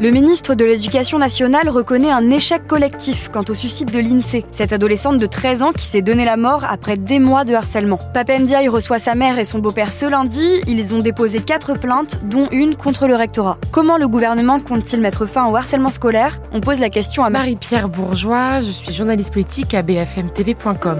Le ministre de l'Éducation nationale reconnaît un échec collectif quant au suicide de l'INSEE, cette adolescente de 13 ans qui s'est donné la mort après des mois de harcèlement. Papendiaï reçoit sa mère et son beau-père ce lundi. Ils ont déposé quatre plaintes, dont une contre le rectorat. Comment le gouvernement compte-t-il mettre fin au harcèlement scolaire? On pose la question à Marie-Pierre Bourgeois, je suis journaliste politique à bfmtv.com.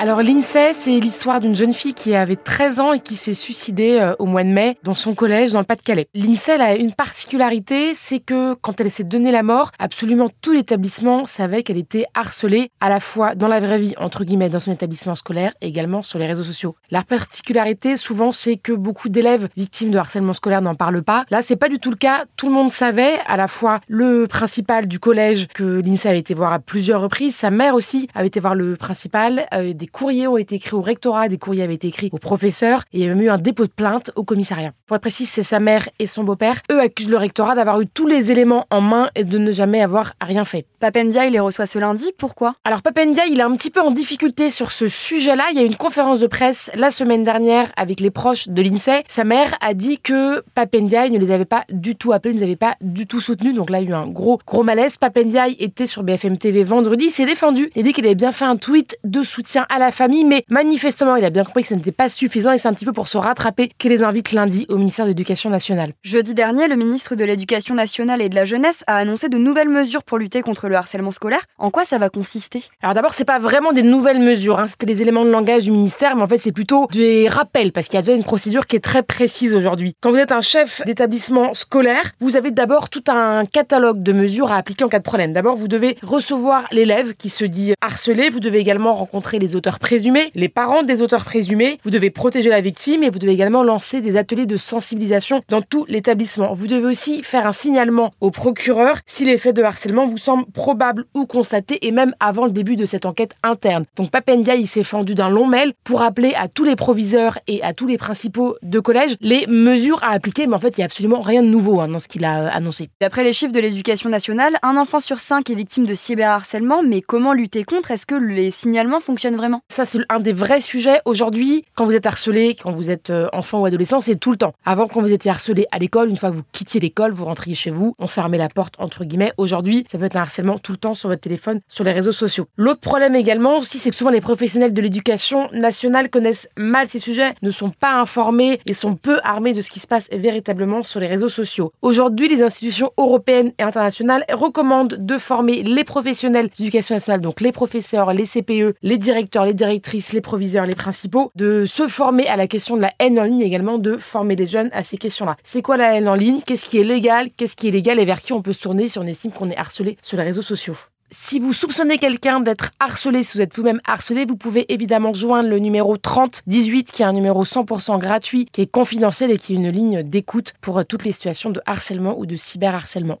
Alors l'INSEE, c'est l'histoire d'une jeune fille qui avait 13 ans et qui s'est suicidée euh, au mois de mai dans son collège dans le Pas-de-Calais. L'INSEE a une particularité, c'est que quand elle s'est donnée la mort, absolument tout l'établissement savait qu'elle était harcelée à la fois dans la vraie vie, entre guillemets, dans son établissement scolaire et également sur les réseaux sociaux. La particularité, souvent, c'est que beaucoup d'élèves victimes de harcèlement scolaire n'en parlent pas. Là, c'est pas du tout le cas. Tout le monde savait, à la fois le principal du collège que l'INSEE avait été voir à plusieurs reprises, sa mère aussi avait été voir le principal, euh, des courriers ont été écrits au rectorat, des courriers avaient été écrits aux professeurs et il y a même eu un dépôt de plainte au commissariat. Pour être précis, c'est sa mère et son beau-père. Eux accusent le rectorat d'avoir eu tous les éléments en main et de ne jamais avoir rien fait. Papendia, il les reçoit ce lundi. Pourquoi? Alors Papendia, il est un petit peu en difficulté sur ce sujet-là. Il y a une conférence de presse la semaine dernière avec les proches de l'INSEE. Sa mère a dit que Papendia ne les avait pas du tout appelés, ne les avait pas du tout soutenus. Donc là, il y a eu un gros, gros malaise. Papendia était sur BFM TV vendredi. S'est défendu. A dit qu'il avait bien fait un tweet de soutien à la famille, mais manifestement, il a bien compris que ce n'était pas suffisant et c'est un petit peu pour se rattraper qu'il les invite lundi au ministère de l'Éducation nationale. Jeudi dernier, le ministre de l'Éducation nationale et de la jeunesse a annoncé de nouvelles mesures pour lutter contre le harcèlement scolaire. En quoi ça va consister? Alors d'abord, c'est pas vraiment des nouvelles mesures, hein. c'était les éléments de langage du ministère, mais en fait c'est plutôt des rappels parce qu'il y a déjà une procédure qui est très précise aujourd'hui. Quand vous êtes un chef d'établissement scolaire, vous avez d'abord tout un catalogue de mesures à appliquer en cas de problème. D'abord, vous devez recevoir l'élève qui se dit harcelé, vous devez également rencontrer les présumés, les parents des auteurs présumés, vous devez protéger la victime et vous devez également lancer des ateliers de sensibilisation dans tout l'établissement. Vous devez aussi faire un signalement au procureur si les faits de harcèlement vous semblent probables ou constatés et même avant le début de cette enquête interne. Donc Papendia, il s'est fendu d'un long mail pour appeler à tous les proviseurs et à tous les principaux de collège les mesures à appliquer, mais en fait, il n'y a absolument rien de nouveau hein, dans ce qu'il a euh, annoncé. D'après les chiffres de l'éducation nationale, un enfant sur cinq est victime de cyberharcèlement, mais comment lutter contre? Est-ce que les signalements fonctionnent vraiment? Ça, c'est un des vrais sujets aujourd'hui. Quand vous êtes harcelé, quand vous êtes euh, enfant ou adolescent, c'est tout le temps. Avant, quand vous étiez harcelé à l'école, une fois que vous quittiez l'école, vous rentriez chez vous, on fermait la porte, entre guillemets. Aujourd'hui, ça peut être un harcèlement tout le temps sur votre téléphone, sur les réseaux sociaux. L'autre problème également aussi, c'est que souvent les professionnels de l'éducation nationale connaissent mal ces sujets, ne sont pas informés et sont peu armés de ce qui se passe véritablement sur les réseaux sociaux. Aujourd'hui, les institutions européennes et internationales recommandent de former les professionnels d'éducation nationale, donc les professeurs, les CPE, les directeurs, les directrices, les proviseurs, les principaux, de se former à la question de la haine en ligne également de former les jeunes à ces questions-là. C'est quoi la haine en ligne? Qu'est-ce qui est légal? Qu'est-ce qui est illégal Et vers qui on peut se tourner si on estime qu'on est harcelé sur les réseaux sociaux? Si vous soupçonnez quelqu'un d'être harcelé, si vous êtes vous-même harcelé, vous pouvez évidemment joindre le numéro 3018 qui est un numéro 100% gratuit, qui est confidentiel et qui est une ligne d'écoute pour toutes les situations de harcèlement ou de cyberharcèlement.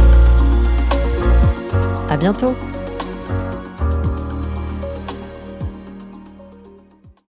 Bientôt